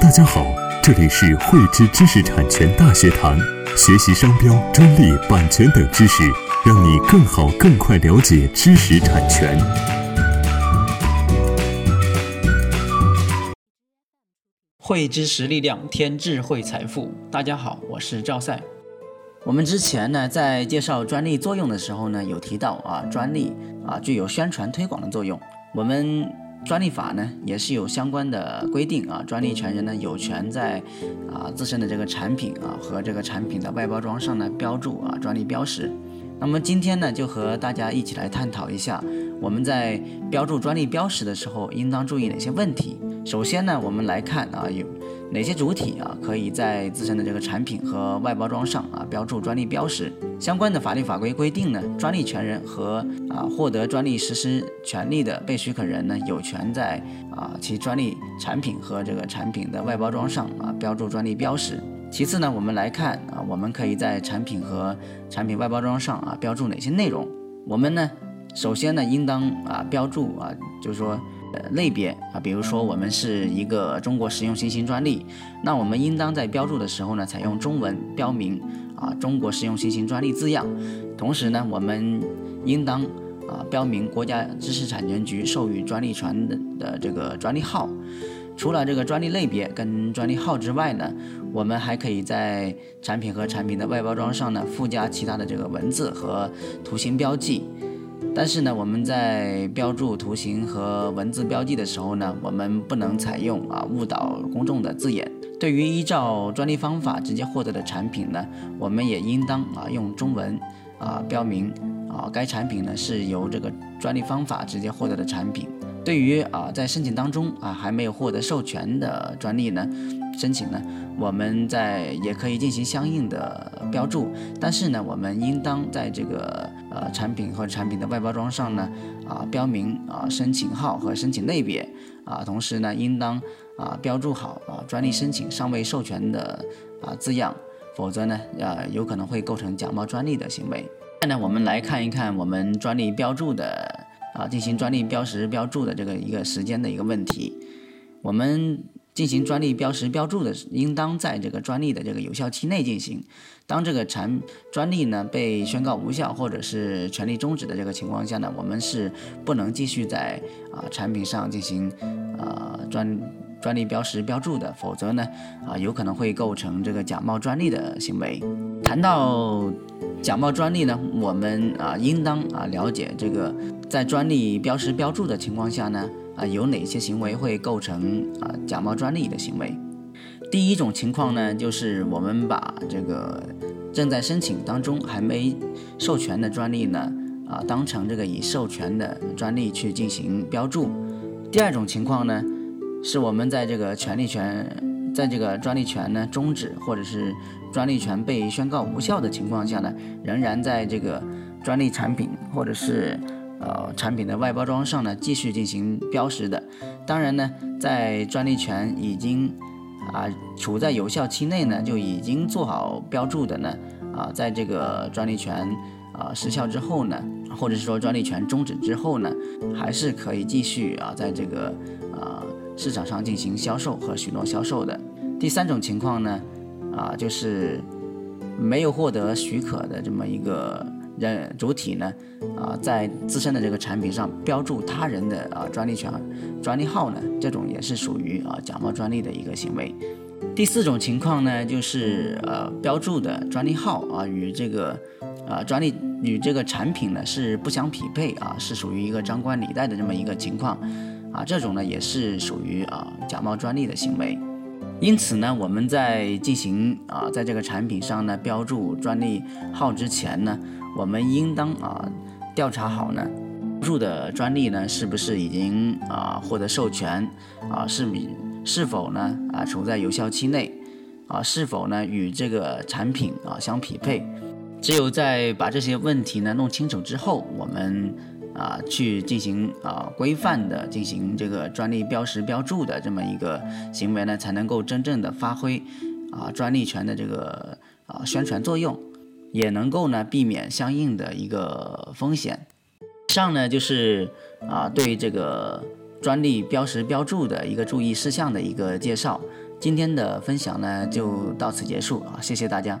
大家好，这里是汇知知识产权大学堂，学习商标、专利、版权等知识，让你更好、更快了解知识产权。汇知识力量，添智慧财富。大家好，我是赵赛。我们之前呢，在介绍专利作用的时候呢，有提到啊，专利啊具有宣传推广的作用。我们专利法呢也是有相关的规定啊，专利权人呢有权在啊自身的这个产品啊和这个产品的外包装上呢标注啊专利标识。那么今天呢，就和大家一起来探讨一下，我们在标注专利标识的时候，应当注意哪些问题。首先呢，我们来看啊有。哪些主体啊可以在自身的这个产品和外包装上啊标注专利标识？相关的法律法规规定呢，专利权人和啊获得专利实施权利的被许可人呢，有权在啊其专利产品和这个产品的外包装上啊标注专利标识。其次呢，我们来看啊，我们可以在产品和产品外包装上啊标注哪些内容？我们呢，首先呢，应当啊标注啊，就是说。呃，类别啊，比如说我们是一个中国实用新型专利，那我们应当在标注的时候呢，采用中文标明啊“中国实用新型专利”字样。同时呢，我们应当啊标明国家知识产权局授予专利权的的这个专利号。除了这个专利类别跟专利号之外呢，我们还可以在产品和产品的外包装上呢附加其他的这个文字和图形标记。但是呢，我们在标注图形和文字标记的时候呢，我们不能采用啊误导公众的字眼。对于依照专利方法直接获得的产品呢，我们也应当啊用中文啊标明啊该产品呢是由这个专利方法直接获得的产品。对于啊在申请当中啊还没有获得授权的专利呢，申请呢，我们在也可以进行相应的标注，但是呢，我们应当在这个呃产品和产品的外包装上呢啊标明啊申请号和申请类别啊，同时呢，应当啊标注好啊专利申请尚未授权的啊字样，否则呢呃有可能会构成假冒专利的行为。现在呢，我们来看一看我们专利标注的。啊，进行专利标识标注的这个一个时间的一个问题，我们进行专利标识标注的，应当在这个专利的这个有效期内进行。当这个产专利呢被宣告无效或者是权利终止的这个情况下呢，我们是不能继续在啊产品上进行啊专专利标识标注的，否则呢啊有可能会构成这个假冒专利的行为。谈到假冒专利呢，我们啊应当啊了解这个在专利标识标注的情况下呢，啊有哪些行为会构成啊假冒专利的行为？第一种情况呢，就是我们把这个正在申请当中还没授权的专利呢，啊当成这个已授权的专利去进行标注。第二种情况呢，是我们在这个权利权。在这个专利权呢终止，或者是专利权被宣告无效的情况下呢，仍然在这个专利产品或者是呃产品的外包装上呢继续进行标识的。当然呢，在专利权已经啊处在有效期内呢，就已经做好标注的呢啊，在这个专利权啊失效之后呢，或者是说专利权终止之后呢，还是可以继续啊在这个啊。市场上进行销售和许诺销售的第三种情况呢，啊，就是没有获得许可的这么一个人主体呢，啊，在自身的这个产品上标注他人的啊专利权、专利号呢，这种也是属于啊假冒专利的一个行为。第四种情况呢，就是呃标注的专利号啊与这个啊专利与这个产品呢是不相匹配啊，是属于一个张冠李戴的这么一个情况。啊，这种呢也是属于啊假冒专利的行为，因此呢，我们在进行啊在这个产品上呢标注专利号之前呢，我们应当啊调查好呢，入的专利呢是不是已经啊获得授权啊是是否呢啊处在有效期内啊是否呢与这个产品啊相匹配，只有在把这些问题呢弄清楚之后，我们。啊，去进行啊规范的进行这个专利标识标注的这么一个行为呢，才能够真正的发挥啊专利权的这个啊宣传作用，也能够呢避免相应的一个风险。以上呢就是啊对这个专利标识标注的一个注意事项的一个介绍。今天的分享呢就到此结束啊，谢谢大家。